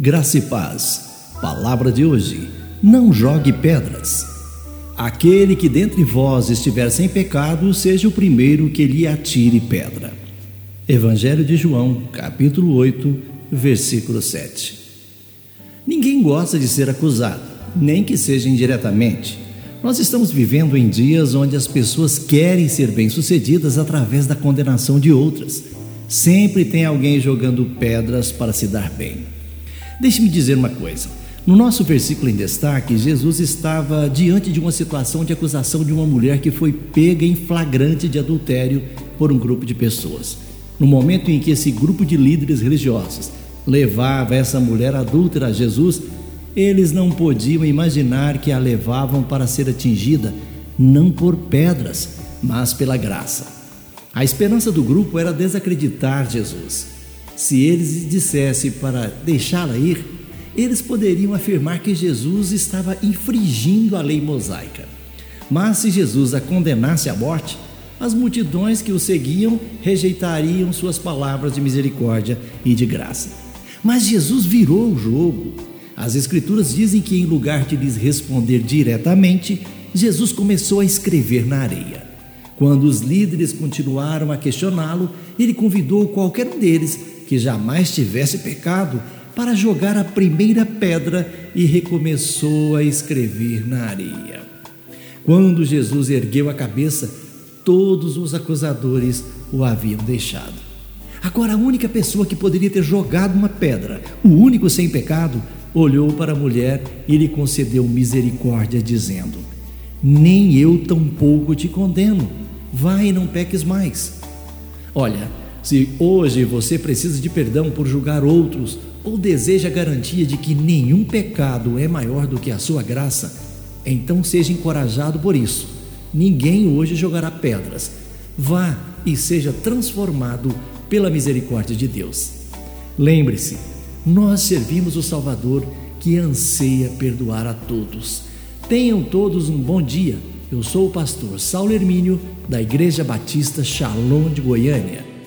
Graça e paz. Palavra de hoje: Não jogue pedras. Aquele que dentre vós estiver sem pecado, seja o primeiro que lhe atire pedra. Evangelho de João, capítulo 8, versículo 7. Ninguém gosta de ser acusado, nem que seja indiretamente. Nós estamos vivendo em dias onde as pessoas querem ser bem-sucedidas através da condenação de outras. Sempre tem alguém jogando pedras para se dar bem. Deixe-me dizer uma coisa. No nosso versículo em destaque, Jesus estava diante de uma situação de acusação de uma mulher que foi pega em flagrante de adultério por um grupo de pessoas. No momento em que esse grupo de líderes religiosos levava essa mulher adúltera a Jesus, eles não podiam imaginar que a levavam para ser atingida não por pedras, mas pela graça. A esperança do grupo era desacreditar Jesus. Se eles dissessem para deixá-la ir, eles poderiam afirmar que Jesus estava infringindo a lei mosaica. Mas se Jesus a condenasse à morte, as multidões que o seguiam rejeitariam suas palavras de misericórdia e de graça. Mas Jesus virou o jogo. As Escrituras dizem que, em lugar de lhes responder diretamente, Jesus começou a escrever na areia. Quando os líderes continuaram a questioná-lo, ele convidou qualquer um deles que jamais tivesse pecado para jogar a primeira pedra e recomeçou a escrever na areia. Quando Jesus ergueu a cabeça, todos os acusadores o haviam deixado. Agora, a única pessoa que poderia ter jogado uma pedra, o único sem pecado, olhou para a mulher e lhe concedeu misericórdia, dizendo: Nem eu tampouco te condeno vai e não peques mais. Olha, se hoje você precisa de perdão por julgar outros ou deseja garantia de que nenhum pecado é maior do que a sua graça, então seja encorajado por isso. Ninguém hoje jogará pedras. Vá e seja transformado pela misericórdia de Deus. Lembre-se, nós servimos o Salvador que anseia perdoar a todos. Tenham todos um bom dia eu sou o pastor Saulo Hermínio, da Igreja Batista Shalom de Goiânia.